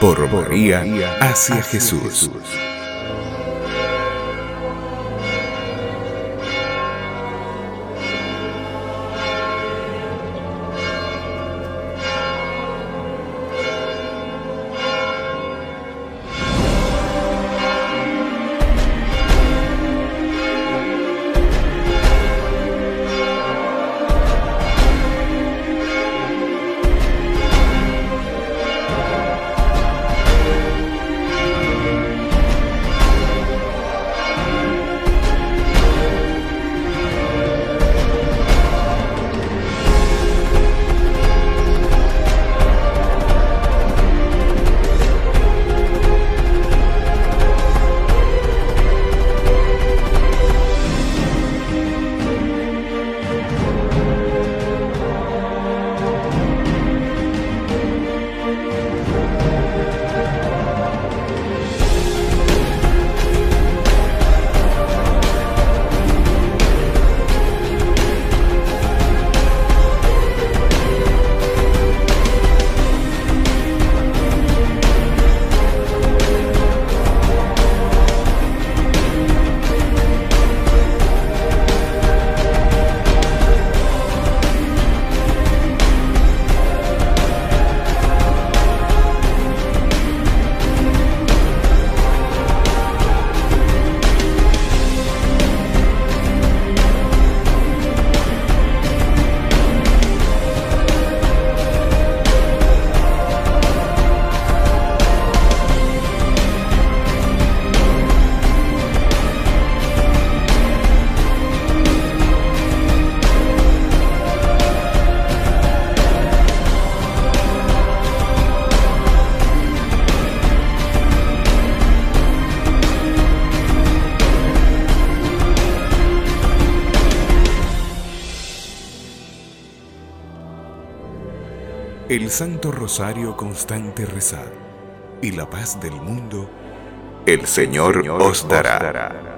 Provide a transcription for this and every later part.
por María hacia Jesús. El Santo Rosario constante rezar y la paz del mundo, el Señor, os dará.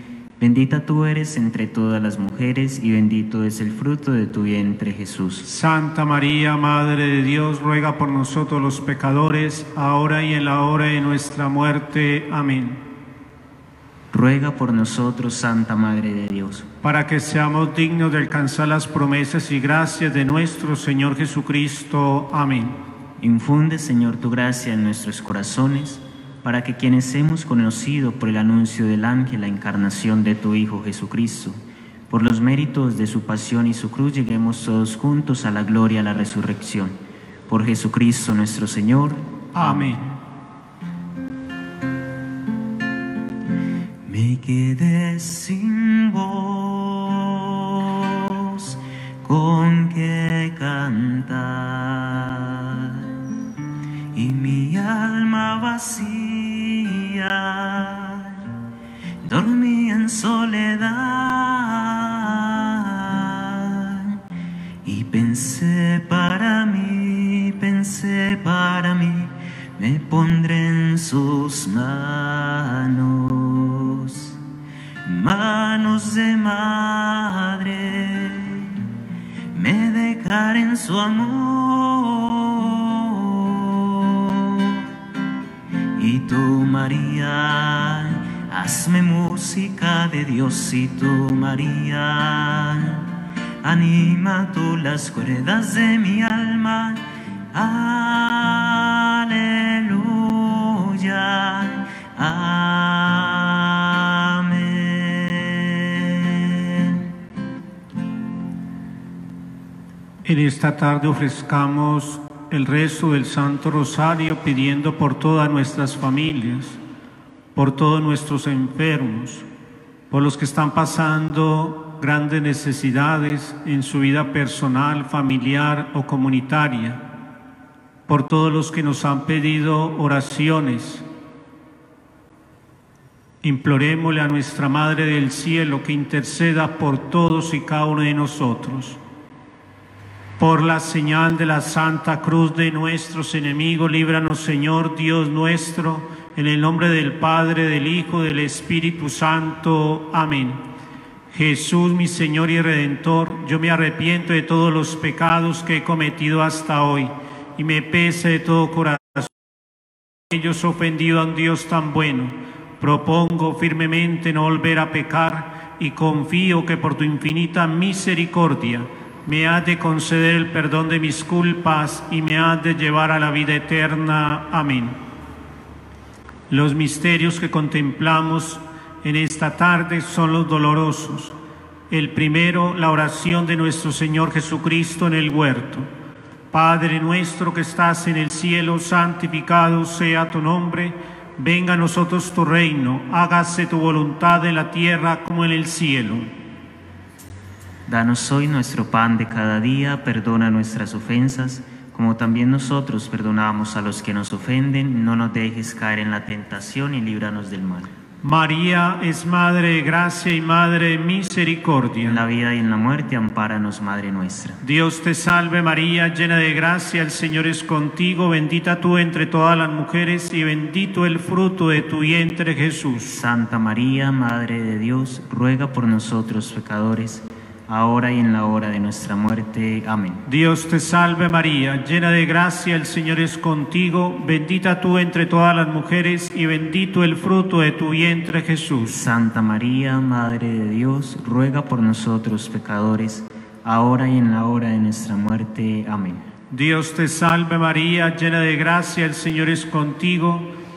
Bendita tú eres entre todas las mujeres y bendito es el fruto de tu vientre Jesús. Santa María, Madre de Dios, ruega por nosotros los pecadores, ahora y en la hora de nuestra muerte. Amén. Ruega por nosotros, Santa Madre de Dios. Para que seamos dignos de alcanzar las promesas y gracias de nuestro Señor Jesucristo. Amén. Infunde, Señor, tu gracia en nuestros corazones para que quienes hemos conocido por el anuncio del ángel la encarnación de tu Hijo Jesucristo, por los méritos de su pasión y su cruz, lleguemos todos juntos a la gloria, a la resurrección. Por Jesucristo nuestro Señor. Amén. Me quedé sin voz con que cantar y mi alma vacía dormía en soledad. Y pensé para mí, pensé para mí, me pondré en sus manos, manos de madre, me dejaré en su amor. Tú, María, hazme música de Dios y tú, María, anima tú las cuerdas de mi alma. Aleluya. Amén. En esta tarde ofrezcamos el rezo del Santo Rosario pidiendo por todas nuestras familias, por todos nuestros enfermos, por los que están pasando grandes necesidades en su vida personal, familiar o comunitaria, por todos los que nos han pedido oraciones. Implorémosle a nuestra Madre del Cielo que interceda por todos y cada uno de nosotros. Por la señal de la Santa Cruz de nuestros enemigos, líbranos Señor Dios nuestro, en el nombre del Padre, del Hijo, del Espíritu Santo. Amén. Jesús, mi Señor y Redentor, yo me arrepiento de todos los pecados que he cometido hasta hoy y me pese de todo corazón ellos ofendido a un Dios tan bueno. Propongo firmemente no volver a pecar y confío que por tu infinita misericordia me has de conceder el perdón de mis culpas y me has de llevar a la vida eterna. Amén. Los misterios que contemplamos en esta tarde son los dolorosos. El primero, la oración de nuestro Señor Jesucristo en el huerto. Padre nuestro que estás en el cielo, santificado sea tu nombre. Venga a nosotros tu reino, hágase tu voluntad en la tierra como en el cielo. Danos hoy nuestro pan de cada día, perdona nuestras ofensas, como también nosotros perdonamos a los que nos ofenden, no nos dejes caer en la tentación y líbranos del mal. María es Madre de gracia y Madre de En misericordia. la vida y en la muerte, ampáranos, Madre nuestra. Dios te salve María, llena de gracia, el Señor es contigo, bendita tú entre todas las mujeres y bendito el fruto de tu vientre Jesús. Santa María, Madre de Dios, ruega por nosotros pecadores, ahora y en la hora de nuestra muerte. Amén. Dios te salve María, llena de gracia, el Señor es contigo, bendita tú entre todas las mujeres y bendito el fruto de tu vientre Jesús. Santa María, Madre de Dios, ruega por nosotros pecadores, ahora y en la hora de nuestra muerte. Amén. Dios te salve María, llena de gracia, el Señor es contigo,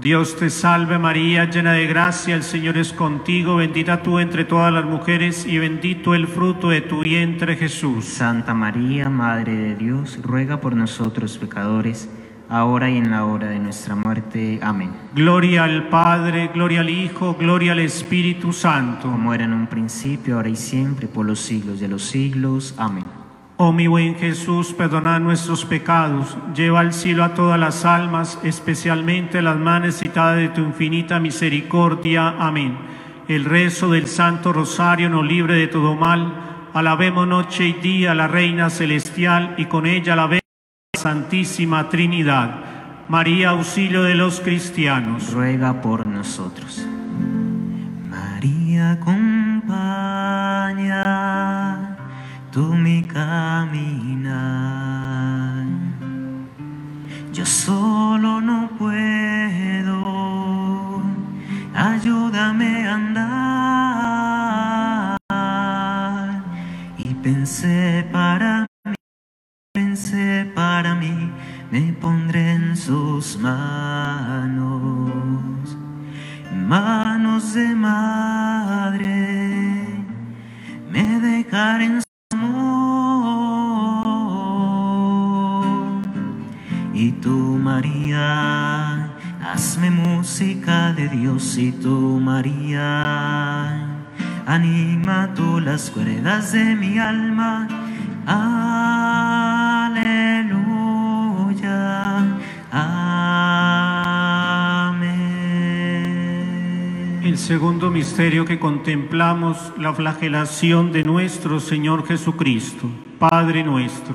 Dios te salve María, llena de gracia, el Señor es contigo, bendita tú entre todas las mujeres y bendito el fruto de tu vientre Jesús. Santa María, Madre de Dios, ruega por nosotros pecadores, ahora y en la hora de nuestra muerte. Amén. Gloria al Padre, gloria al Hijo, gloria al Espíritu Santo. Como era en un principio, ahora y siempre, por los siglos de los siglos. Amén. Oh mi buen Jesús, perdona nuestros pecados, lleva al cielo a todas las almas, especialmente las más necesitadas de tu infinita misericordia. Amén. El rezo del Santo Rosario nos libre de todo mal. Alabemos noche y día a la Reina Celestial y con ella alabemos a la Santísima Trinidad. María, auxilio de los cristianos. Ruega por nosotros. María, acompaña tú mi caminar. Yo solo no puedo, ayúdame a andar. Y pensé para mí, pensé para mí, me pondré en sus manos, manos de madre, me dejaré en María, hazme música de Dios y tú, María, anima tú las cuerdas de mi alma. Aleluya. Amén. El segundo misterio que contemplamos, la flagelación de nuestro Señor Jesucristo. Padre nuestro,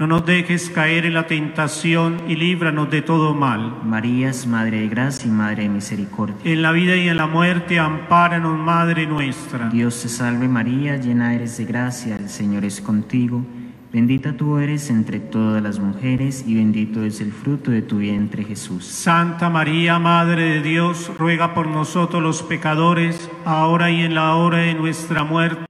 No nos dejes caer en la tentación y líbranos de todo mal. María es Madre de gracia y Madre de misericordia. En la vida y en la muerte, ampáranos, Madre nuestra. Dios te salve María, llena eres de gracia, el Señor es contigo. Bendita tú eres entre todas las mujeres y bendito es el fruto de tu vientre Jesús. Santa María, Madre de Dios, ruega por nosotros los pecadores, ahora y en la hora de nuestra muerte.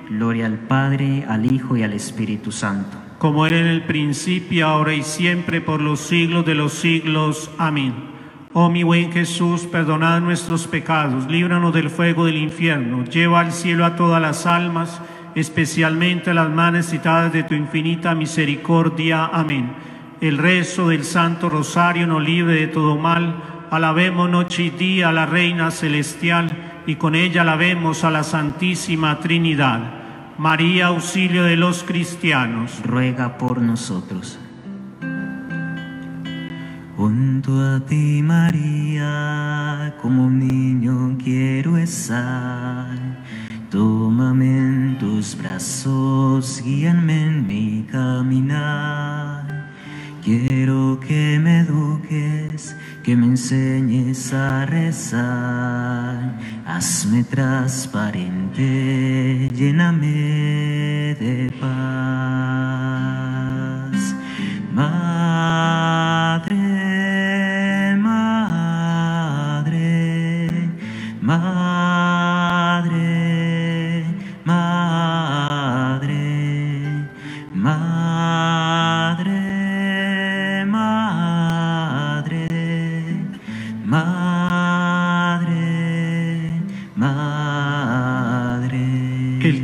Gloria al Padre, al Hijo y al Espíritu Santo. Como era en el principio, ahora y siempre, por los siglos de los siglos. Amén. Oh mi buen Jesús, perdonad nuestros pecados, líbranos del fuego del infierno, lleva al cielo a todas las almas, especialmente a las más necesitadas de tu infinita misericordia. Amén. El rezo del Santo Rosario nos libre de todo mal. Alabemos noche y día a la Reina Celestial y con ella alabemos a la Santísima Trinidad. María, auxilio de los cristianos. Ruega por nosotros. Junto a ti, María, como niño quiero estar. Tómame en tus brazos, guíame en mi caminar. Quiero que me eduques, que me enseñes a rezar. Hazme transparente, lléname de paz. Madre,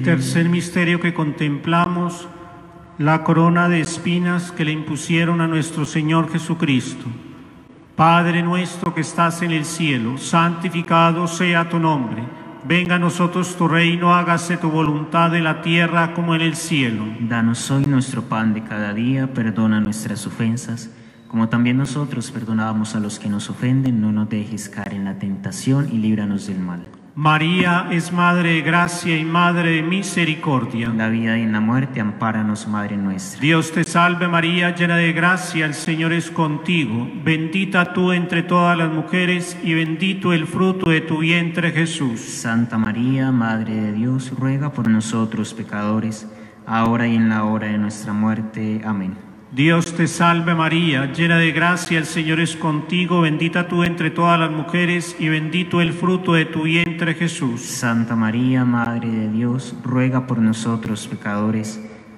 tercer misterio que contemplamos, la corona de espinas que le impusieron a nuestro Señor Jesucristo. Padre nuestro que estás en el cielo, santificado sea tu nombre. Venga a nosotros tu reino, hágase tu voluntad en la tierra como en el cielo. Danos hoy nuestro pan de cada día, perdona nuestras ofensas, como también nosotros perdonamos a los que nos ofenden, no nos dejes caer en la tentación y líbranos del mal. María es Madre de gracia y Madre de misericordia. En la vida y en la muerte, ampáranos, Madre nuestra. Dios te salve María, llena de gracia, el Señor es contigo. Bendita tú entre todas las mujeres y bendito el fruto de tu vientre Jesús. Santa María, Madre de Dios, ruega por nosotros pecadores, ahora y en la hora de nuestra muerte. Amén. Dios te salve María, llena de gracia, el Señor es contigo, bendita tú entre todas las mujeres y bendito el fruto de tu vientre Jesús. Santa María, Madre de Dios, ruega por nosotros pecadores,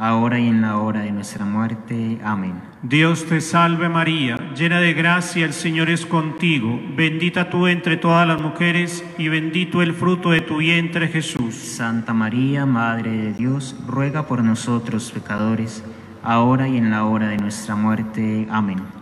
ahora y en la hora de nuestra muerte. Amén. Dios te salve María, llena de gracia, el Señor es contigo, bendita tú entre todas las mujeres y bendito el fruto de tu vientre Jesús. Santa María, Madre de Dios, ruega por nosotros pecadores, ahora y en la hora de nuestra muerte. Amén.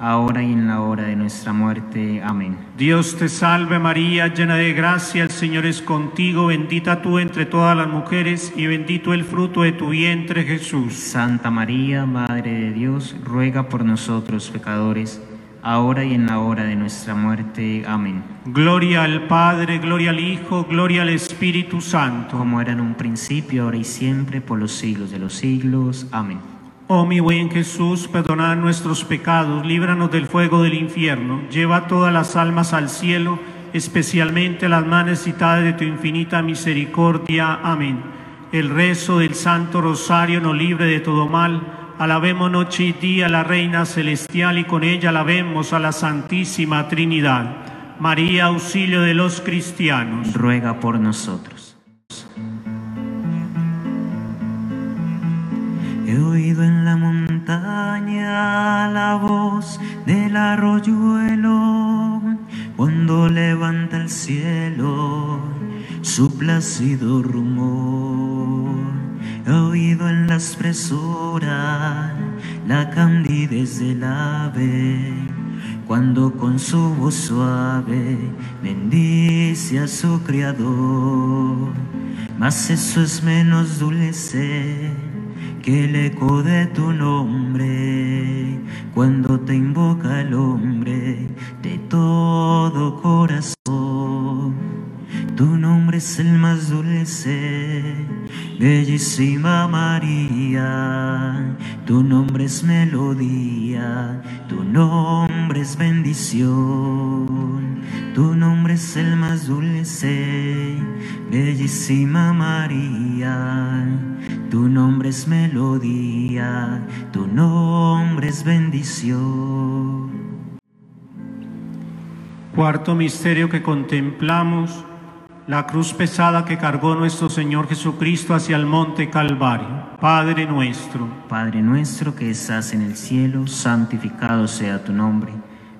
ahora y en la hora de nuestra muerte. Amén. Dios te salve María, llena de gracia, el Señor es contigo, bendita tú entre todas las mujeres y bendito el fruto de tu vientre Jesús. Santa María, Madre de Dios, ruega por nosotros pecadores, ahora y en la hora de nuestra muerte. Amén. Gloria al Padre, gloria al Hijo, gloria al Espíritu Santo. Como era en un principio, ahora y siempre, por los siglos de los siglos. Amén. Oh mi buen Jesús, perdonad nuestros pecados, líbranos del fuego del infierno, lleva todas las almas al cielo, especialmente las más necesitadas de tu infinita misericordia. Amén. El rezo del Santo Rosario nos libre de todo mal. Alabemos noche y día a la Reina Celestial y con ella alabemos a la Santísima Trinidad. María, auxilio de los cristianos. Ruega por nosotros. He oído en la montaña la voz del arroyuelo cuando levanta el cielo su plácido rumor. He oído en la espesura la candidez del ave cuando con su voz suave bendice a su criador. Mas eso es menos dulce que el eco de tu nombre cuando te invoca el hombre de todo corazón. Tu nombre es el más dulce, bellísima María. Tu nombre es melodía, tu nombre es bendición. Tu nombre es el más dulce, bellísima María. Tu nombre es melodía, tu nombre es bendición. Cuarto misterio que contemplamos, la cruz pesada que cargó nuestro Señor Jesucristo hacia el monte Calvario. Padre nuestro, Padre nuestro que estás en el cielo, santificado sea tu nombre.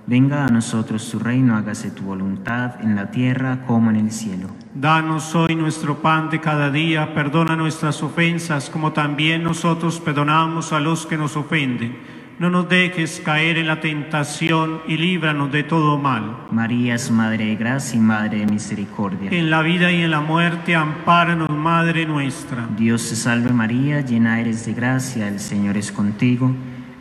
Venga a nosotros tu reino, hágase tu voluntad en la tierra como en el cielo. danos hoy nuestro pan de cada día, perdona nuestras ofensas como también nosotros perdonamos a los que nos ofenden. No nos dejes caer en la tentación y líbranos de todo mal. María es Madre de gracia y Madre de misericordia. En la vida y en la muerte, ampáranos, Madre nuestra. Dios te salve María, llena eres de gracia, el Señor es contigo.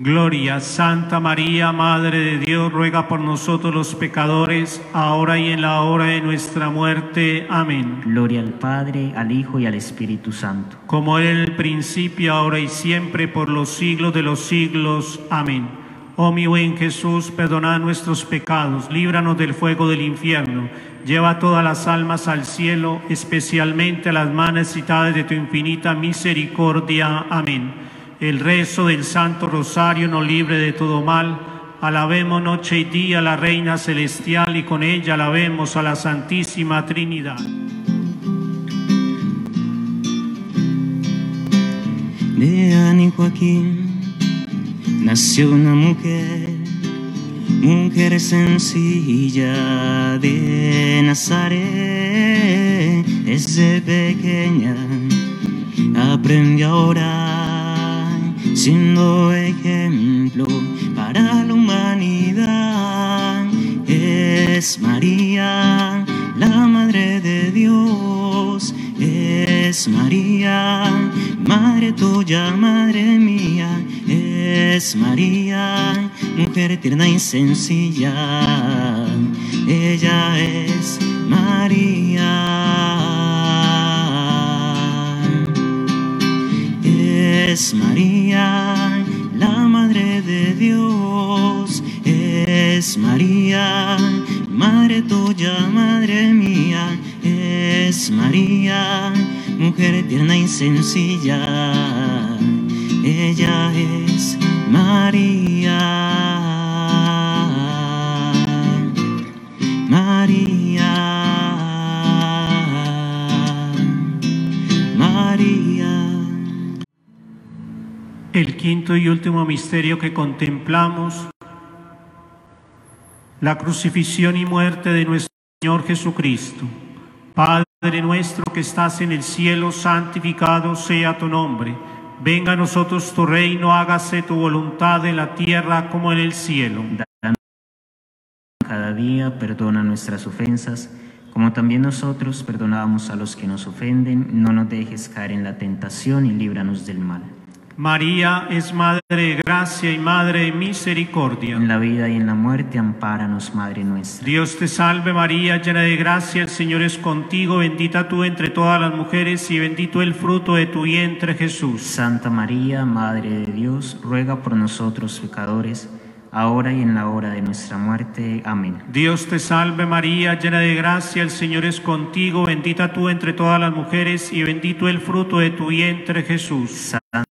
Gloria, Santa María, Madre de Dios, ruega por nosotros los pecadores, ahora y en la hora de nuestra muerte. Amén. Gloria al Padre, al Hijo y al Espíritu Santo. Como era en el principio, ahora y siempre, por los siglos de los siglos. Amén. Oh mi buen Jesús, perdona nuestros pecados, líbranos del fuego del infierno, lleva todas las almas al cielo, especialmente a las más necesitadas de tu infinita misericordia. Amén el rezo del Santo Rosario nos libre de todo mal. Alabemos noche y día a la Reina Celestial y con ella alabemos a la Santísima Trinidad. De Ani Joaquín nació una mujer, mujer sencilla de Nazaret. Desde pequeña aprendió a orar siendo ejemplo para la humanidad. Es María, la Madre de Dios, es María, Madre tuya, Madre mía, es María, mujer tierna y sencilla, ella es María. Es María, la Madre de Dios, es María, Madre tuya, Madre mía, es María, mujer tierna y sencilla, ella es María. El quinto y último misterio que contemplamos, la crucifixión y muerte de nuestro Señor Jesucristo. Padre nuestro que estás en el cielo, santificado sea tu nombre. Venga a nosotros tu reino, hágase tu voluntad en la tierra como en el cielo. Cada día perdona nuestras ofensas, como también nosotros perdonamos a los que nos ofenden. No nos dejes caer en la tentación y líbranos del mal. María es Madre de Gracia y Madre de Misericordia. En la vida y en la muerte, ampáranos, Madre nuestra. Dios te salve María, llena de gracia, el Señor es contigo, bendita tú entre todas las mujeres y bendito el fruto de tu vientre Jesús. Santa María, Madre de Dios, ruega por nosotros pecadores, ahora y en la hora de nuestra muerte. Amén. Dios te salve María, llena de gracia, el Señor es contigo, bendita tú entre todas las mujeres y bendito el fruto de tu vientre Jesús. Santa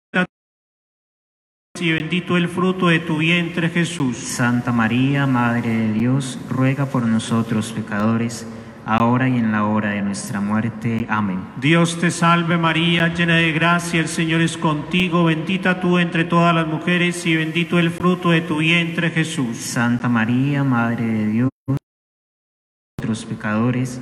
y bendito el fruto de tu vientre Jesús. Santa María, Madre de Dios, ruega por nosotros pecadores, ahora y en la hora de nuestra muerte. Amén. Dios te salve María, llena de gracia, el Señor es contigo, bendita tú entre todas las mujeres y bendito el fruto de tu vientre Jesús. Santa María, Madre de Dios, nosotros pecadores,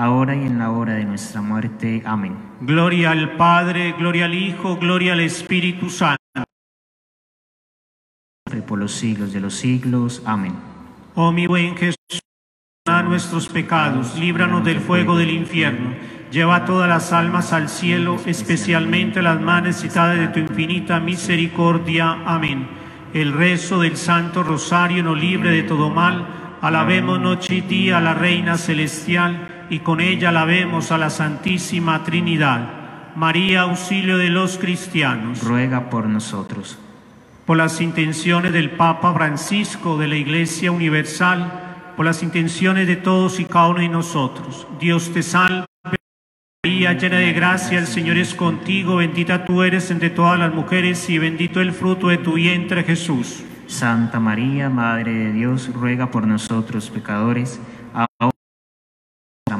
ahora y en la hora de nuestra muerte. Amén. Gloria al Padre, gloria al Hijo, gloria al Espíritu Santo. Por los siglos de los siglos. Amén. Oh mi buen Jesús, a nuestros pecados, líbranos del fuego del infierno. Lleva todas las almas al cielo, especialmente las más necesitadas de tu infinita misericordia. Amén. El rezo del Santo Rosario nos libre de todo mal. Alabemos noche y día a la Reina Celestial y con ella alabemos a la Santísima Trinidad. María, auxilio de los cristianos. Ruega por nosotros. Por las intenciones del Papa Francisco de la Iglesia Universal, por las intenciones de todos y cada uno de nosotros. Dios te salve. María, llena de gracia, el Señor es contigo, bendita tú eres entre todas las mujeres y bendito el fruto de tu vientre Jesús. Santa María, Madre de Dios, ruega por nosotros pecadores, ahora y en la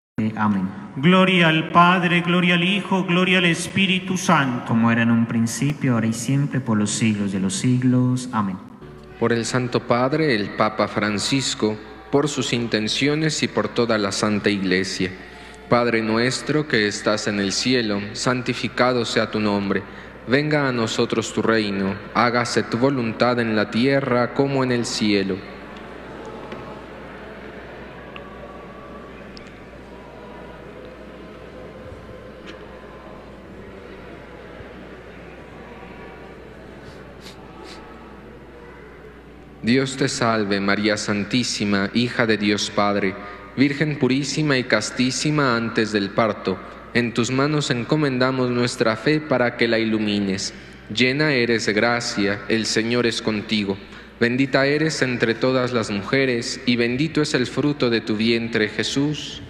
Amén. Gloria al Padre, gloria al Hijo, gloria al Espíritu Santo. Como era en un principio, ahora y siempre, por los siglos de los siglos. Amén. Por el Santo Padre, el Papa Francisco, por sus intenciones y por toda la Santa Iglesia. Padre nuestro que estás en el cielo, santificado sea tu nombre. Venga a nosotros tu reino, hágase tu voluntad en la tierra como en el cielo. Dios te salve, María Santísima, hija de Dios Padre, Virgen purísima y castísima antes del parto. En tus manos encomendamos nuestra fe para que la ilumines. Llena eres de gracia, el Señor es contigo. Bendita eres entre todas las mujeres, y bendito es el fruto de tu vientre, Jesús.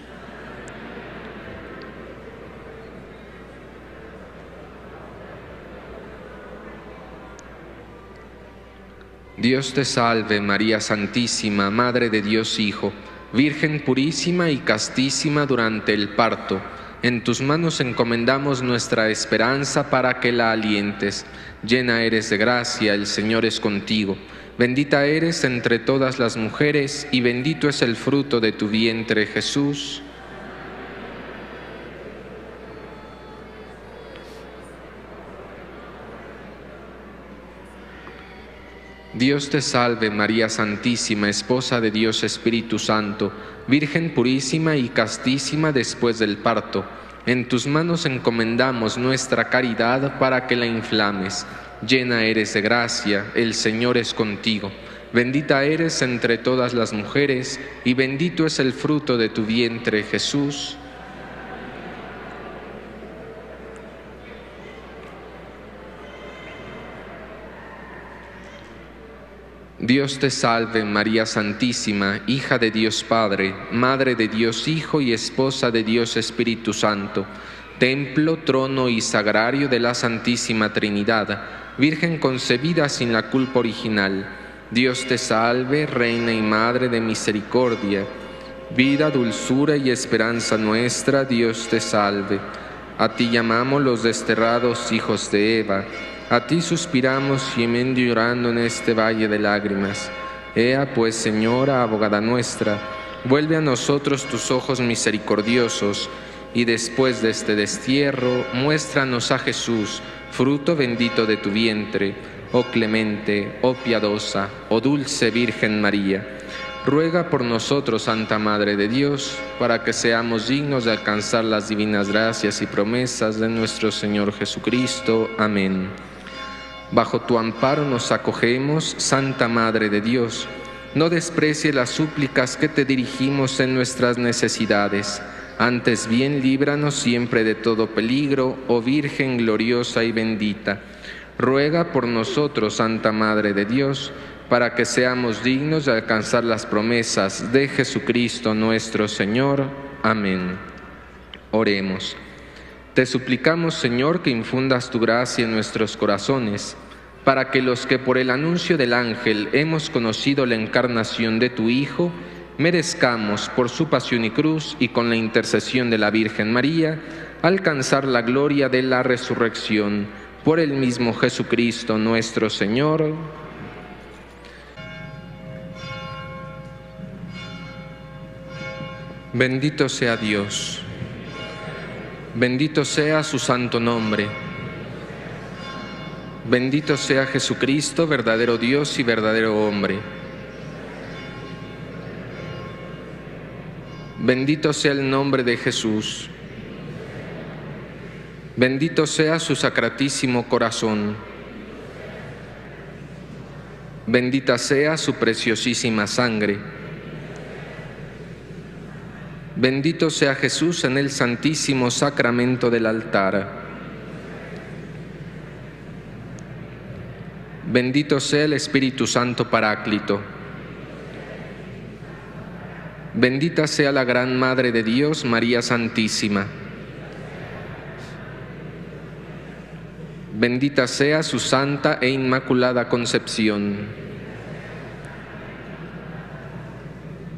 Dios te salve, María Santísima, Madre de Dios Hijo, Virgen purísima y castísima durante el parto. En tus manos encomendamos nuestra esperanza para que la alientes. Llena eres de gracia, el Señor es contigo. Bendita eres entre todas las mujeres y bendito es el fruto de tu vientre, Jesús. Dios te salve María Santísima, Esposa de Dios Espíritu Santo, Virgen purísima y castísima después del parto. En tus manos encomendamos nuestra caridad para que la inflames. Llena eres de gracia, el Señor es contigo. Bendita eres entre todas las mujeres y bendito es el fruto de tu vientre Jesús. Dios te salve María Santísima, hija de Dios Padre, Madre de Dios Hijo y esposa de Dios Espíritu Santo, templo, trono y sagrario de la Santísima Trinidad, Virgen concebida sin la culpa original. Dios te salve, Reina y Madre de Misericordia, vida, dulzura y esperanza nuestra, Dios te salve. A ti llamamos los desterrados hijos de Eva. A ti suspiramos gimiendo y llorando en este valle de lágrimas. Ea pues, Señora, abogada nuestra, vuelve a nosotros tus ojos misericordiosos, y después de este destierro, muéstranos a Jesús, fruto bendito de tu vientre, oh clemente, oh piadosa, oh dulce Virgen María. ruega por nosotros, Santa Madre de Dios, para que seamos dignos de alcanzar las divinas gracias y promesas de nuestro Señor Jesucristo. Amén. Bajo tu amparo nos acogemos, Santa Madre de Dios. No desprecie las súplicas que te dirigimos en nuestras necesidades. Antes bien, líbranos siempre de todo peligro, oh Virgen gloriosa y bendita. Ruega por nosotros, Santa Madre de Dios, para que seamos dignos de alcanzar las promesas de Jesucristo nuestro Señor. Amén. Oremos. Te suplicamos, Señor, que infundas tu gracia en nuestros corazones, para que los que por el anuncio del ángel hemos conocido la encarnación de tu Hijo, merezcamos por su pasión y cruz y con la intercesión de la Virgen María, alcanzar la gloria de la resurrección por el mismo Jesucristo nuestro Señor. Bendito sea Dios. Bendito sea su santo nombre. Bendito sea Jesucristo, verdadero Dios y verdadero hombre. Bendito sea el nombre de Jesús. Bendito sea su sacratísimo corazón. Bendita sea su preciosísima sangre. Bendito sea Jesús en el santísimo sacramento del altar. Bendito sea el Espíritu Santo Paráclito. Bendita sea la gran Madre de Dios, María Santísima. Bendita sea su santa e inmaculada concepción.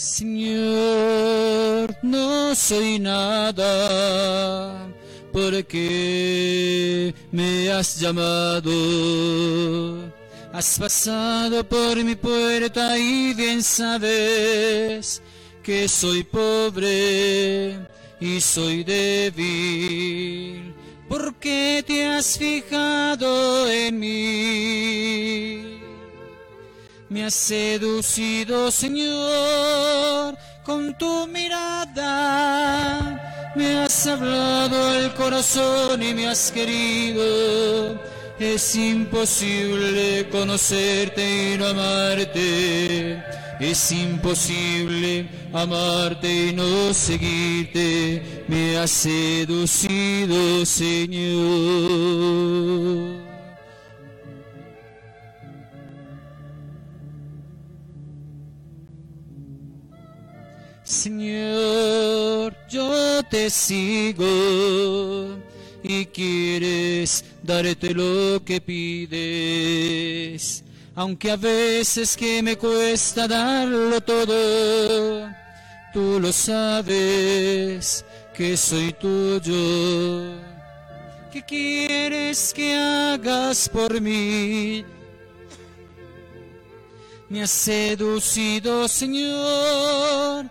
Señor, no soy nada porque me has llamado. Has pasado por mi puerta y bien sabes que soy pobre y soy débil. porque te has fijado en mí? Me has seducido, Señor, con tu mirada. Me has hablado el corazón y me has querido. Es imposible conocerte y no amarte. Es imposible amarte y no seguirte. Me has seducido, Señor. Señor, yo te sigo y quieres darte lo que pides, aunque a veces que me cuesta darlo todo, tú lo sabes que soy tuyo. ¿Qué quieres que hagas por mí? Me has seducido, Señor,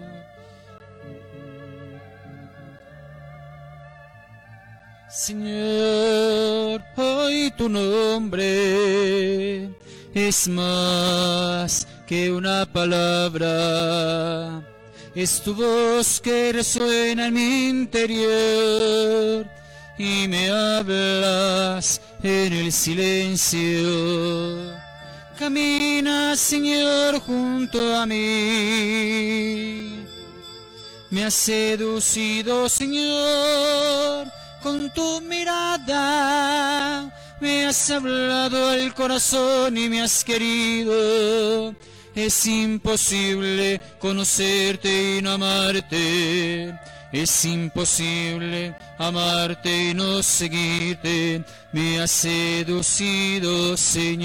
Señor, hoy tu nombre es más que una palabra. Es tu voz que resuena en mi interior y me hablas en el silencio. Camina, Señor, junto a mí. Me has seducido, Señor con tu mirada me has hablado al corazón y me has querido. Es imposible conocerte y no amarte. Es imposible amarte y no seguirte. Me has seducido, Señor.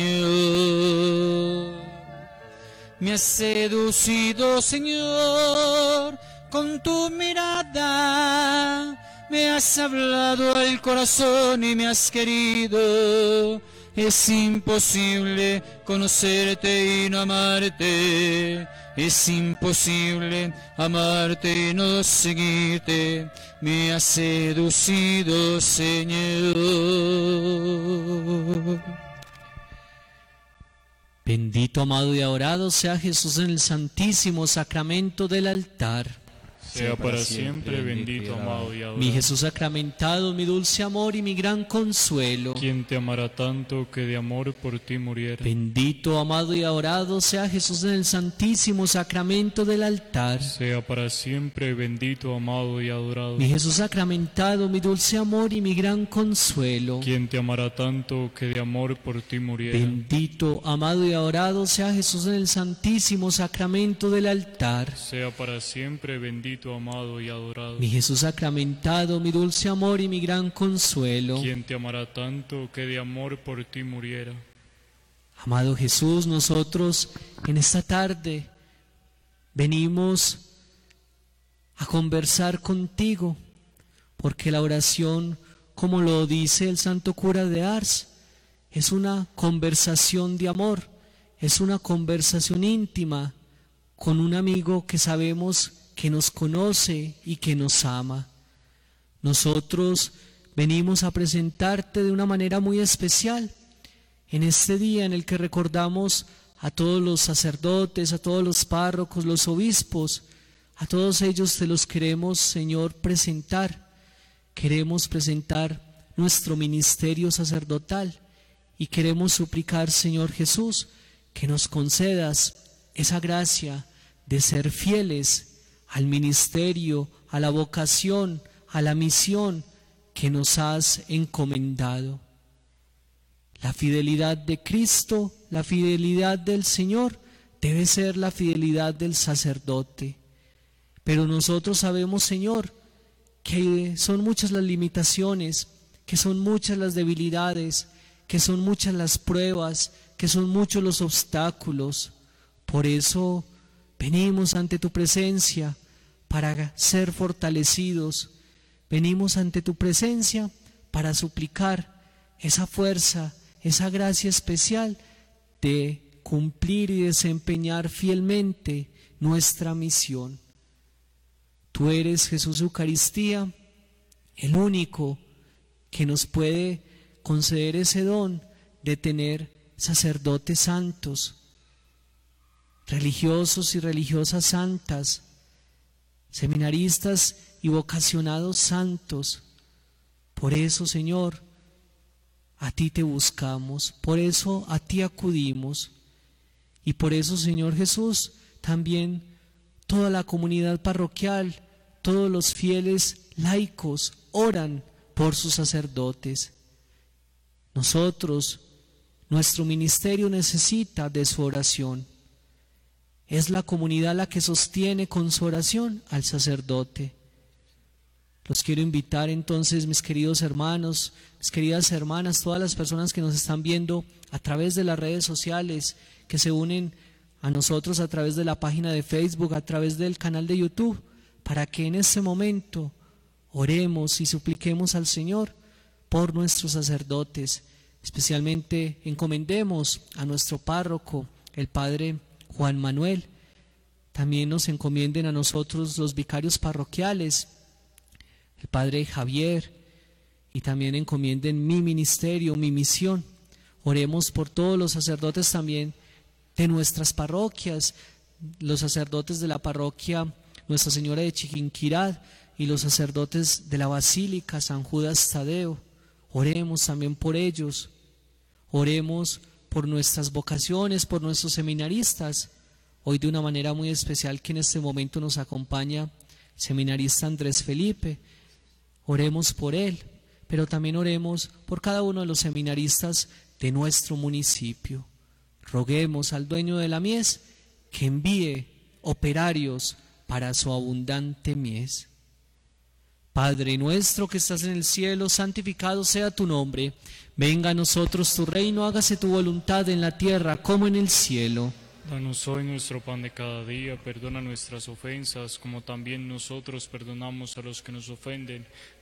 Me has seducido, Señor, con tu mirada me has hablado al corazón y me has querido. Es imposible conocerte y no amarte. Es imposible amarte y no seguirte. Me has seducido, Señor. Bendito, amado y adorado sea Jesús en el santísimo sacramento del altar sea para siempre bendito, amado y adorado. Mi Jesús sacramentado, mi dulce amor y mi gran consuelo. Quien te amará tanto que de amor por ti muriera. Bendito, amado y adorado sea Jesús en el santísimo sacramento del altar. Sea para siempre bendito, amado y adorado. Mi Jesús sacramentado, mi dulce amor y mi gran consuelo. Quien te amará tanto que de amor por ti muriera. Bendito, amado y adorado sea Jesús en el santísimo sacramento del altar. Sea para siempre bendito amado y adorado. Mi Jesús sacramentado, mi dulce amor y mi gran consuelo. Quien te amará tanto que de amor por ti muriera. Amado Jesús, nosotros en esta tarde venimos a conversar contigo, porque la oración, como lo dice el santo cura de Ars, es una conversación de amor, es una conversación íntima con un amigo que sabemos que nos conoce y que nos ama. Nosotros venimos a presentarte de una manera muy especial en este día en el que recordamos a todos los sacerdotes, a todos los párrocos, los obispos, a todos ellos te los queremos, Señor, presentar. Queremos presentar nuestro ministerio sacerdotal y queremos suplicar, Señor Jesús, que nos concedas esa gracia de ser fieles al ministerio, a la vocación, a la misión que nos has encomendado. La fidelidad de Cristo, la fidelidad del Señor, debe ser la fidelidad del sacerdote. Pero nosotros sabemos, Señor, que son muchas las limitaciones, que son muchas las debilidades, que son muchas las pruebas, que son muchos los obstáculos. Por eso venimos ante tu presencia para ser fortalecidos. venimos ante tu presencia para suplicar esa fuerza, esa gracia especial de cumplir y desempeñar fielmente nuestra misión. Tú eres Jesús Eucaristía, el único que nos puede conceder ese don de tener sacerdotes santos, religiosos y religiosas santas, seminaristas y vocacionados santos. Por eso, Señor, a ti te buscamos, por eso a ti acudimos. Y por eso, Señor Jesús, también toda la comunidad parroquial, todos los fieles laicos oran por sus sacerdotes. Nosotros, nuestro ministerio necesita de su oración. Es la comunidad la que sostiene con su oración al sacerdote. Los quiero invitar entonces, mis queridos hermanos, mis queridas hermanas, todas las personas que nos están viendo a través de las redes sociales, que se unen a nosotros a través de la página de Facebook, a través del canal de YouTube, para que en este momento oremos y supliquemos al Señor por nuestros sacerdotes, especialmente encomendemos a nuestro párroco, el Padre Juan Manuel. También nos encomienden a nosotros los vicarios parroquiales, el Padre Javier, y también encomienden mi ministerio, mi misión. Oremos por todos los sacerdotes también de nuestras parroquias, los sacerdotes de la parroquia Nuestra Señora de Chiquinquirá y los sacerdotes de la Basílica San Judas Tadeo. Oremos también por ellos. Oremos por nuestras vocaciones, por nuestros seminaristas. Hoy de una manera muy especial que en este momento nos acompaña seminarista Andrés Felipe. Oremos por él, pero también oremos por cada uno de los seminaristas de nuestro municipio. Roguemos al dueño de la mies que envíe operarios para su abundante mies. Padre nuestro que estás en el cielo, santificado sea tu nombre. Venga a nosotros tu reino, hágase tu voluntad en la tierra como en el cielo. Danos hoy nuestro pan de cada día, perdona nuestras ofensas, como también nosotros perdonamos a los que nos ofenden.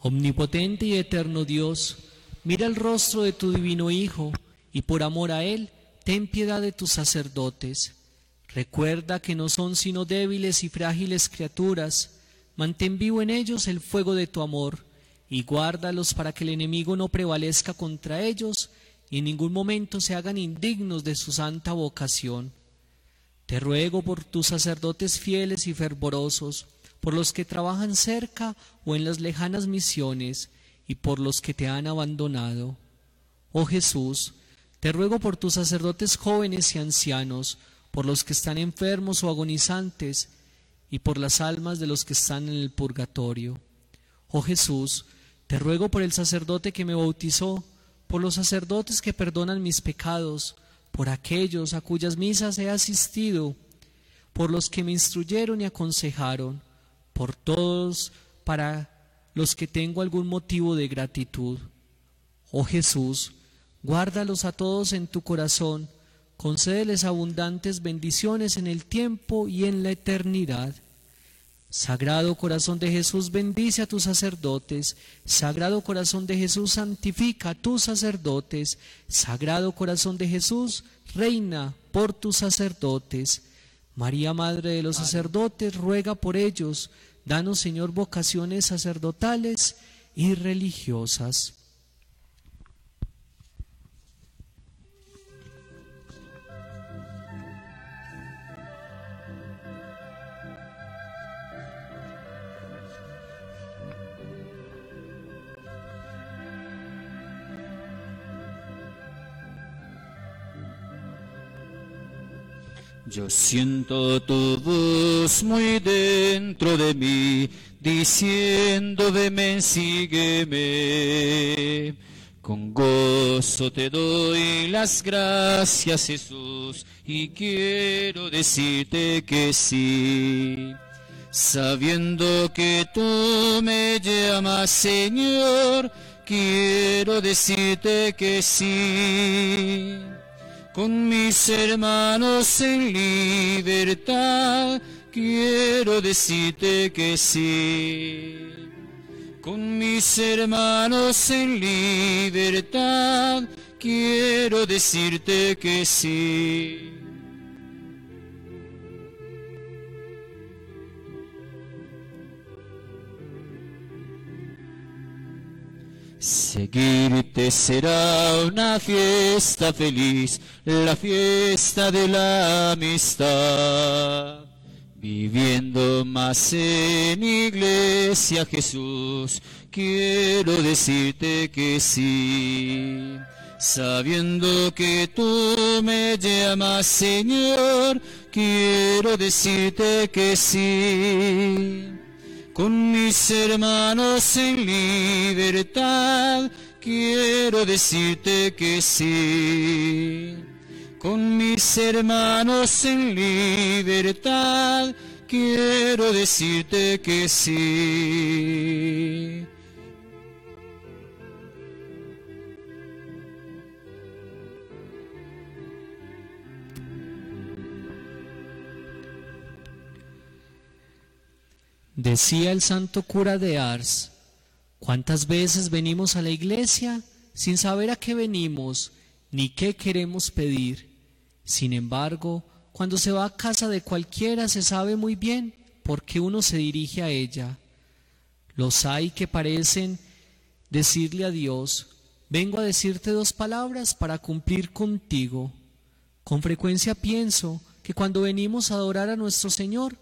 Omnipotente y eterno Dios, mira el rostro de tu divino Hijo y por amor a Él, ten piedad de tus sacerdotes. Recuerda que no son sino débiles y frágiles criaturas. Mantén vivo en ellos el fuego de tu amor y guárdalos para que el enemigo no prevalezca contra ellos y en ningún momento se hagan indignos de su santa vocación. Te ruego por tus sacerdotes fieles y fervorosos, por los que trabajan cerca o en las lejanas misiones y por los que te han abandonado. Oh Jesús, te ruego por tus sacerdotes jóvenes y ancianos, por los que están enfermos o agonizantes y por las almas de los que están en el purgatorio. Oh Jesús, te ruego por el sacerdote que me bautizó, por los sacerdotes que perdonan mis pecados, por aquellos a cuyas misas he asistido, por los que me instruyeron y aconsejaron, por todos para los que tengo algún motivo de gratitud. Oh Jesús, guárdalos a todos en tu corazón, concédeles abundantes bendiciones en el tiempo y en la eternidad. Sagrado corazón de Jesús, bendice a tus sacerdotes. Sagrado corazón de Jesús, santifica a tus sacerdotes. Sagrado corazón de Jesús, reina por tus sacerdotes. María, Madre de los sacerdotes, ruega por ellos. Danos, Señor, vocaciones sacerdotales y religiosas. Yo siento tu voz muy dentro de mí, diciendo ven, sígueme. Con gozo te doy las gracias, Jesús, y quiero decirte que sí. Sabiendo que tú me llamas, Señor, quiero decirte que sí. Con mis hermanos en libertad, quiero decirte que sí. Con mis hermanos en libertad, quiero decirte que sí. Seguirte será una fiesta feliz, la fiesta de la amistad. Viviendo más en iglesia Jesús, quiero decirte que sí. Sabiendo que tú me llamas Señor, quiero decirte que sí. Con mis hermanos en libertad, quiero decirte que sí. Con mis hermanos en libertad, quiero decirte que sí. Decía el santo cura de Ars, ¿cuántas veces venimos a la iglesia sin saber a qué venimos ni qué queremos pedir? Sin embargo, cuando se va a casa de cualquiera se sabe muy bien por qué uno se dirige a ella. Los hay que parecen decirle a Dios, vengo a decirte dos palabras para cumplir contigo. Con frecuencia pienso que cuando venimos a adorar a nuestro Señor,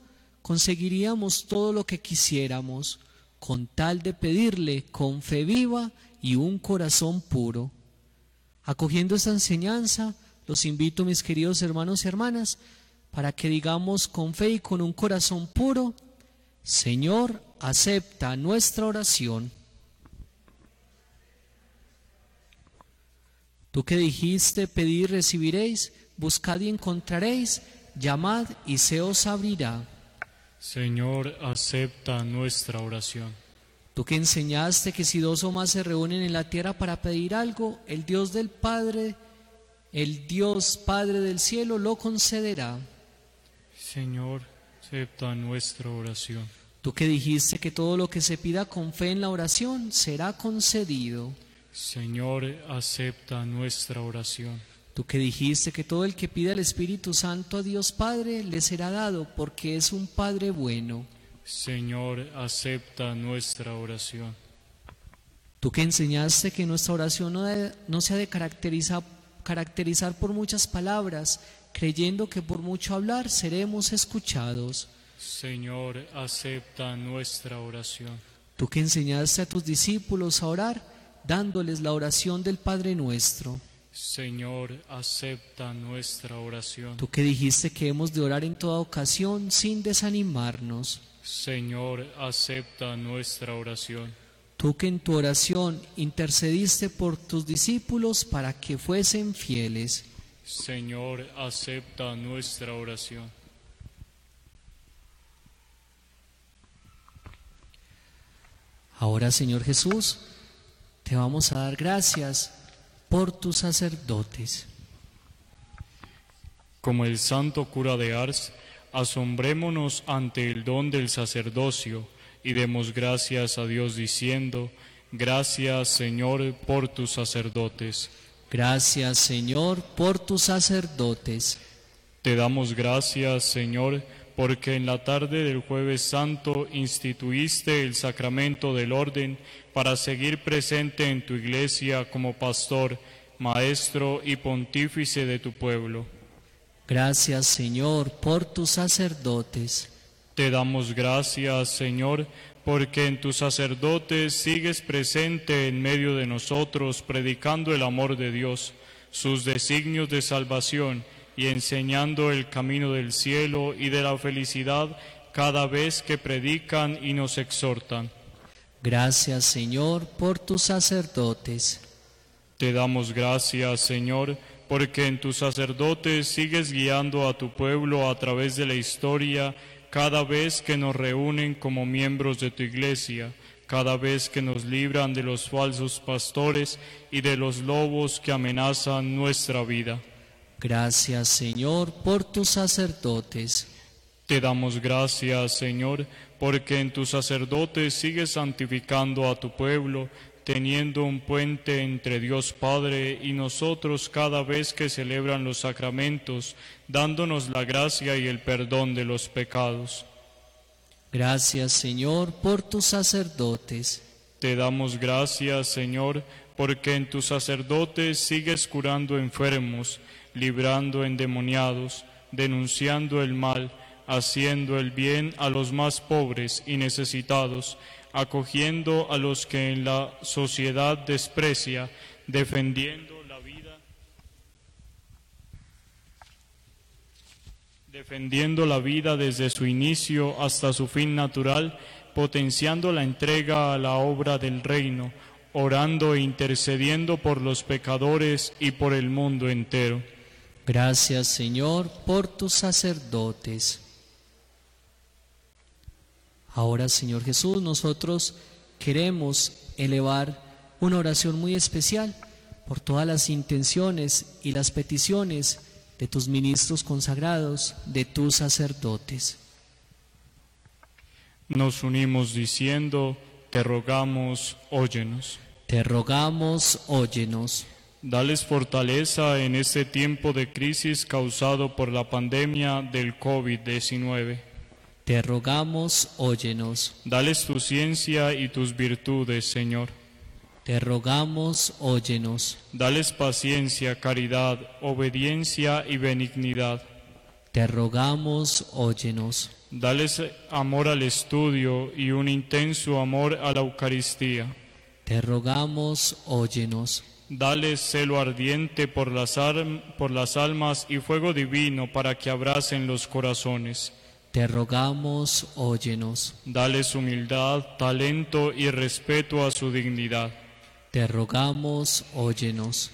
conseguiríamos todo lo que quisiéramos con tal de pedirle con fe viva y un corazón puro. Acogiendo esta enseñanza, los invito, mis queridos hermanos y hermanas, para que digamos con fe y con un corazón puro, Señor, acepta nuestra oración. Tú que dijiste, pedir recibiréis, buscad y encontraréis, llamad y se os abrirá. Señor, acepta nuestra oración. Tú que enseñaste que si dos o más se reúnen en la tierra para pedir algo, el Dios del Padre, el Dios Padre del cielo lo concederá. Señor, acepta nuestra oración. Tú que dijiste que todo lo que se pida con fe en la oración será concedido. Señor, acepta nuestra oración. Tú que dijiste que todo el que pida el Espíritu Santo a Dios Padre le será dado porque es un Padre bueno. Señor, acepta nuestra oración. Tú que enseñaste que nuestra oración no, de- no se ha de caracterizar, caracterizar por muchas palabras, creyendo que por mucho hablar seremos escuchados. Señor, acepta nuestra oración. Tú que enseñaste a tus discípulos a orar, dándoles la oración del Padre nuestro. Señor, acepta nuestra oración. Tú que dijiste que hemos de orar en toda ocasión sin desanimarnos. Señor, acepta nuestra oración. Tú que en tu oración intercediste por tus discípulos para que fuesen fieles. Señor, acepta nuestra oración. Ahora, Señor Jesús, te vamos a dar gracias por tus sacerdotes. Como el santo cura de Ars, asombrémonos ante el don del sacerdocio y demos gracias a Dios diciendo, gracias Señor por tus sacerdotes. Gracias, Señor, por tus sacerdotes. Te damos gracias, Señor, porque en la tarde del jueves santo instituiste el sacramento del orden para seguir presente en tu iglesia como pastor, maestro y pontífice de tu pueblo. Gracias, Señor, por tus sacerdotes. Te damos gracias, Señor, porque en tus sacerdotes sigues presente en medio de nosotros, predicando el amor de Dios, sus designios de salvación y enseñando el camino del cielo y de la felicidad cada vez que predican y nos exhortan. Gracias, Señor, por tus sacerdotes. Te damos gracias, Señor, porque en tus sacerdotes sigues guiando a tu pueblo a través de la historia cada vez que nos reúnen como miembros de tu iglesia, cada vez que nos libran de los falsos pastores y de los lobos que amenazan nuestra vida. Gracias, Señor, por tus sacerdotes. Te damos gracias, Señor, porque en tus sacerdotes sigues santificando a tu pueblo, teniendo un puente entre Dios Padre y nosotros cada vez que celebran los sacramentos, dándonos la gracia y el perdón de los pecados. Gracias, Señor, por tus sacerdotes. Te damos gracias, Señor, porque en tus sacerdotes sigues curando enfermos, librando endemoniados, denunciando el mal, haciendo el bien a los más pobres y necesitados, acogiendo a los que en la sociedad desprecia, defendiendo la vida, defendiendo la vida desde su inicio hasta su fin natural, potenciando la entrega a la obra del reino, orando e intercediendo por los pecadores y por el mundo entero. Gracias, Señor, por tus sacerdotes. Ahora, Señor Jesús, nosotros queremos elevar una oración muy especial por todas las intenciones y las peticiones de tus ministros consagrados, de tus sacerdotes. Nos unimos diciendo, te rogamos, óyenos. Te rogamos, óyenos. Dales fortaleza en este tiempo de crisis causado por la pandemia del COVID-19. Te rogamos, óyenos. Dales tu ciencia y tus virtudes, Señor. Te rogamos, óyenos. Dales paciencia, caridad, obediencia y benignidad. Te rogamos, óyenos. Dales amor al estudio y un intenso amor a la Eucaristía. Te rogamos, óyenos. Dales celo ardiente por las, por las almas y fuego divino para que abracen los corazones. Te rogamos, óyenos. Dales humildad, talento y respeto a su dignidad. Te rogamos, óyenos.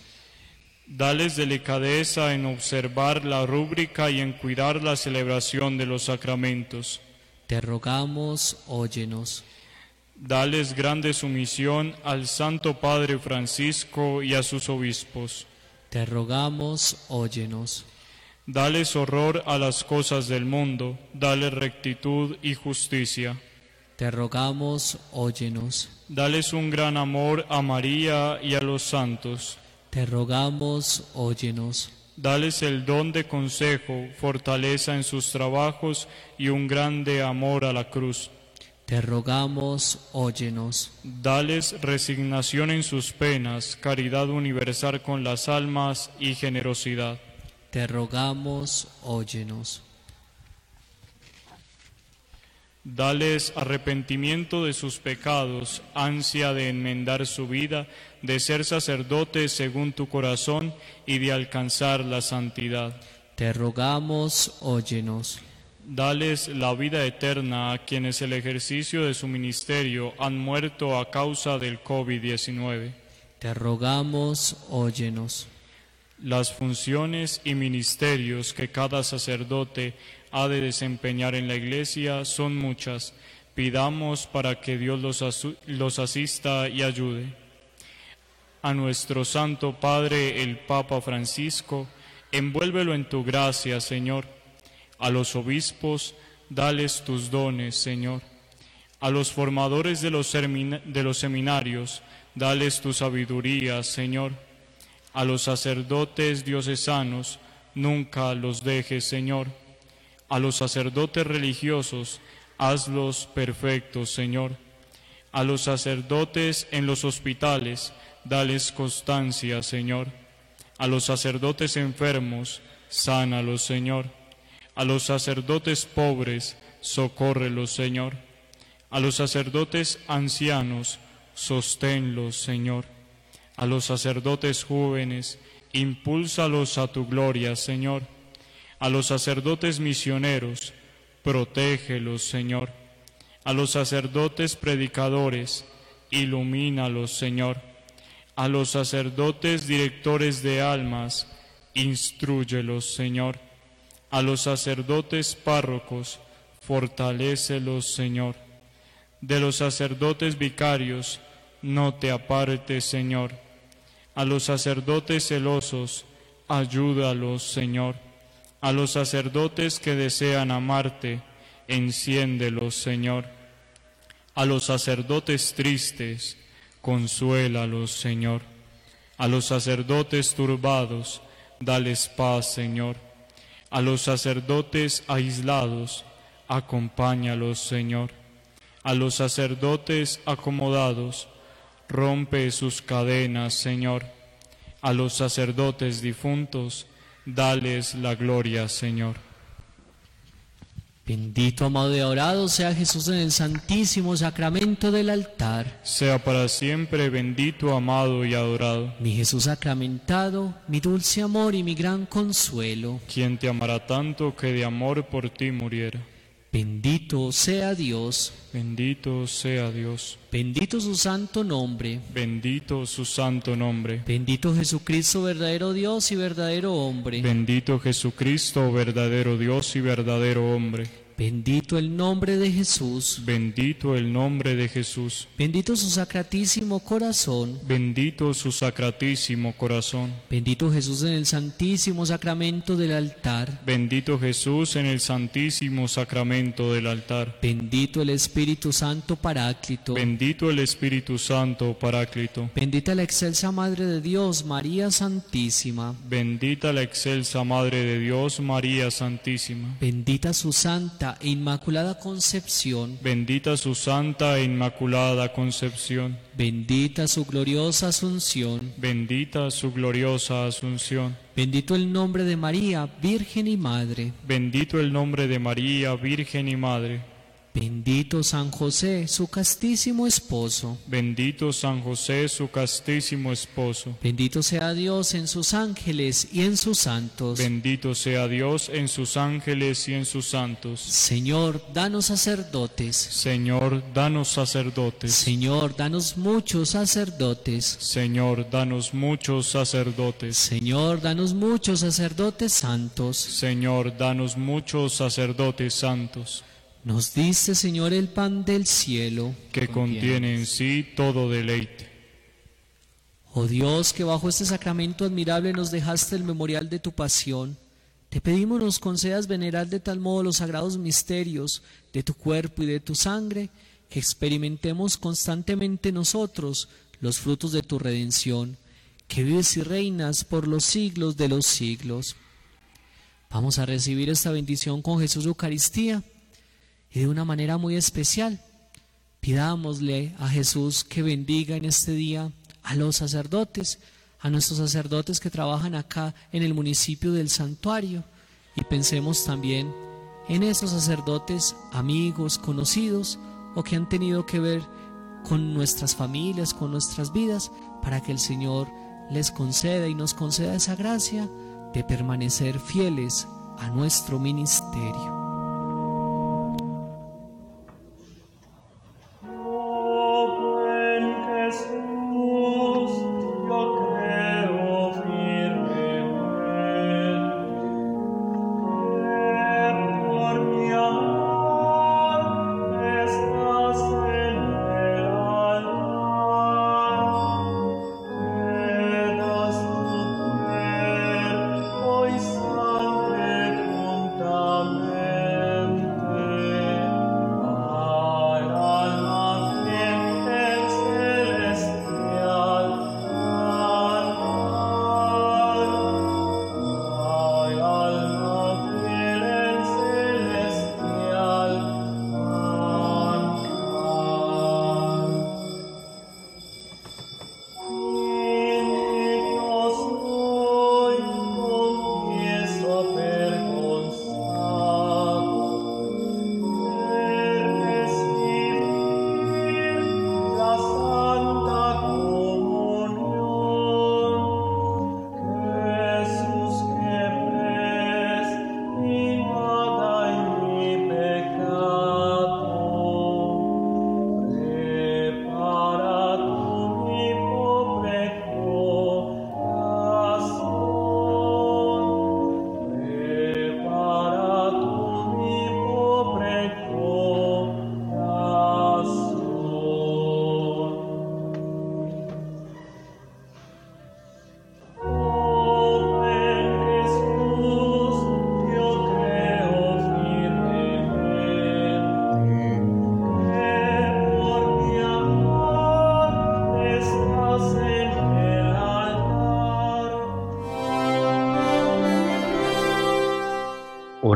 Dales delicadeza en observar la rúbrica y en cuidar la celebración de los sacramentos. Te rogamos, óyenos. Dales grande sumisión al Santo Padre Francisco y a sus obispos. Te rogamos, óyenos. Dales horror a las cosas del mundo, dales rectitud y justicia. Te rogamos, óyenos. Dales un gran amor a María y a los santos. Te rogamos, óyenos. Dales el don de consejo, fortaleza en sus trabajos y un grande amor a la cruz. Te rogamos, óyenos. Dales resignación en sus penas, caridad universal con las almas y generosidad. Te rogamos, óyenos. Dales arrepentimiento de sus pecados, ansia de enmendar su vida, de ser sacerdotes según tu corazón y de alcanzar la santidad. Te rogamos, óyenos. Dales la vida eterna a quienes el ejercicio de su ministerio han muerto a causa del COVID-19. Te rogamos, óyenos. Las funciones y ministerios que cada sacerdote ha de desempeñar en la Iglesia son muchas. Pidamos para que Dios los, los asista y ayude. A nuestro Santo Padre, el Papa Francisco, envuélvelo en tu gracia, Señor. A los obispos, dales tus dones, Señor. A los formadores de los, seminarios, dales tu sabiduría, Señor a los sacerdotes diocesanos, nunca los dejes, Señor. A los sacerdotes religiosos, hazlos perfectos, Señor. A los sacerdotes en los hospitales, dales constancia, Señor. A los sacerdotes enfermos, sánalos, Señor. A los sacerdotes pobres, socórrelos, Señor. A los sacerdotes ancianos, sosténlos, Señor a los sacerdotes jóvenes, impúlsalos a tu gloria, Señor. A los sacerdotes misioneros, protégelos, Señor. A los sacerdotes predicadores, ilumínalos, Señor. A los sacerdotes directores de almas, instruyelos, Señor. A los sacerdotes párrocos, fortalécelos, Señor. De los sacerdotes vicarios, no te apartes, Señor. A los sacerdotes celosos, ayúdalos, Señor. A los sacerdotes que desean amarte, enciéndelos, Señor. A los sacerdotes tristes, consuélalos, Señor. A los sacerdotes turbados, dales paz, Señor. A los sacerdotes aislados, acompáñalos, Señor. A los sacerdotes acomodados, rompe sus cadenas, Señor. A los sacerdotes difuntos, dales la gloria, Señor. Bendito, amado y adorado sea Jesús en el santísimo sacramento del altar. Sea para siempre bendito, amado y adorado. Mi Jesús sacramentado, mi dulce amor y mi gran consuelo. Quien te amará tanto que de amor por ti muriera. Bendito sea Dios. Bendito sea Dios. Bendito su santo nombre. Bendito su santo nombre. Bendito Jesucristo, verdadero Dios y verdadero hombre. Bendito Jesucristo, verdadero Dios y verdadero hombre. Bendito el nombre de Jesús. Bendito el nombre de Jesús. Bendito su sacratísimo corazón. Bendito su sacratísimo corazón. Bendito Jesús en el santísimo sacramento del altar. Bendito Jesús en el santísimo sacramento del altar. Bendito el Espíritu Santo Paráclito. Bendito el Espíritu Santo Paráclito. Bendita la excelsa Madre de Dios, María Santísima. Bendita la excelsa Madre de Dios, María Santísima. Bendita su santa e inmaculada concepción. Bendita su santa e inmaculada concepción. Bendita su gloriosa asunción. Bendita su gloriosa asunción. Bendito el nombre de María, Virgen y Madre. Bendito el nombre de María, Virgen y Madre. Bendito San José, su castísimo esposo. Bendito San José, su castísimo esposo. Bendito sea Dios en sus ángeles y en sus santos. Bendito sea Dios en sus ángeles y en sus santos. Señor, danos sacerdotes. Señor, danos sacerdotes. Señor, danos muchos sacerdotes. Señor, danos muchos sacerdotes. Señor, danos muchos sacerdotes santos. Señor, danos muchos sacerdotes santos. Nos diste, Señor, el pan del cielo, que contiene en sí todo deleite. Oh Dios, que bajo este sacramento admirable nos dejaste el memorial de tu pasión, te pedimos nos concedas venerar de tal modo los sagrados misterios de tu cuerpo y de tu sangre, que experimentemos constantemente nosotros los frutos de tu redención, que vives y reinas por los siglos de los siglos. Vamos a recibir esta bendición con Jesús Eucaristía y de una manera muy especial. Pidámosle a Jesús que bendiga en este día a los sacerdotes, a nuestros sacerdotes que trabajan acá en el municipio del santuario y pensemos también en esos sacerdotes amigos, conocidos o que han tenido que ver con nuestras familias, con nuestras vidas, para que el Señor les conceda y nos conceda esa gracia de permanecer fieles a nuestro ministerio.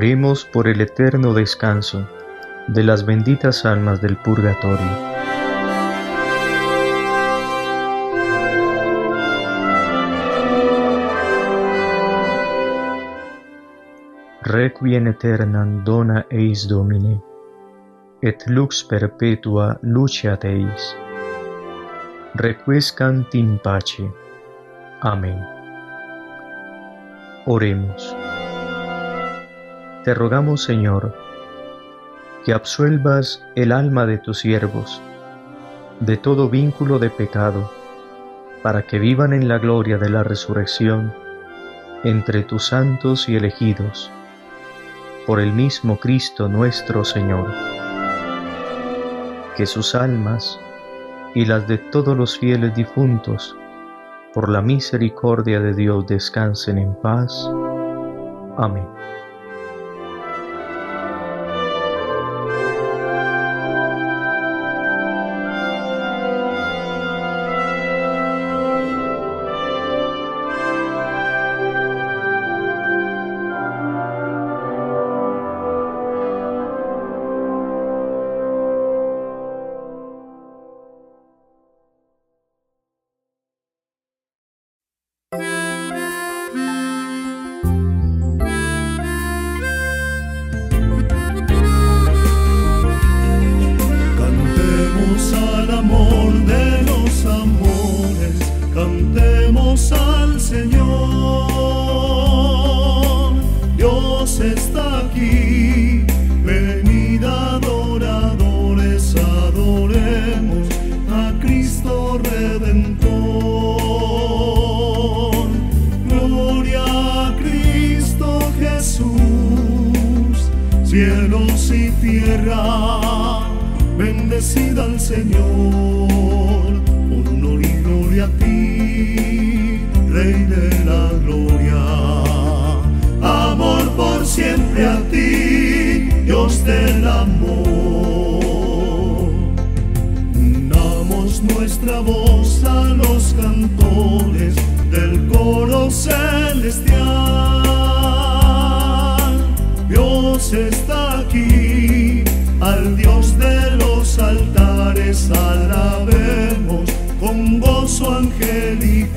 Oremos por el eterno descanso de las benditas almas del purgatorio. Requiem aeternam dona eis Domine, et lux perpetua luceat eis. Requiescant in pace. Amén. Oremos. Te rogamos, Señor, que absuelvas el alma de tus siervos de todo vínculo de pecado, para que vivan en la gloria de la resurrección entre tus santos y elegidos, por el mismo Cristo nuestro Señor. Que sus almas y las de todos los fieles difuntos, por la misericordia de Dios descansen en paz. Amén. Celestial. Dios está aquí al Dios de los altares alabemos con gozo angelical.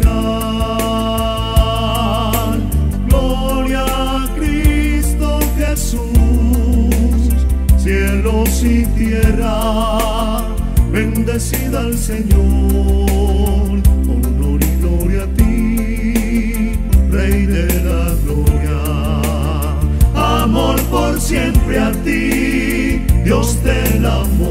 Gloria a Cristo Jesús, cielos y tierra, bendecida al Señor, siempre a ti Dios del amor.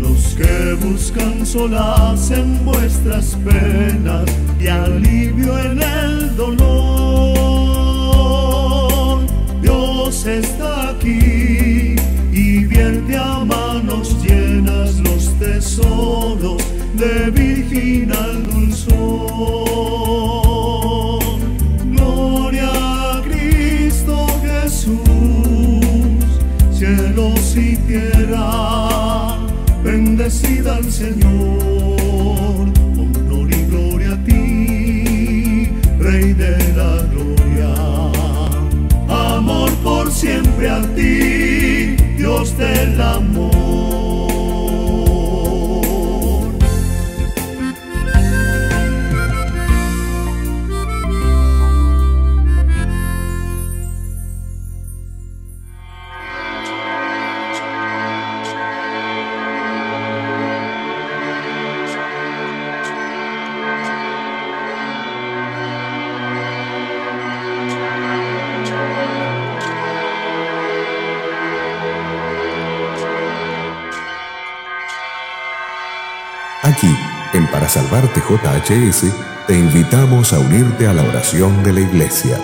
Los que buscan solas en vuestras penas y alivio en el dolor. Dios está aquí y vierte a manos llenas los tesoros de virginal Señor, honor y gloria a ti, Rey de la gloria, amor por siempre a ti, Dios del amor. Salvarte JHS, te invitamos a unirte a la oración de la Iglesia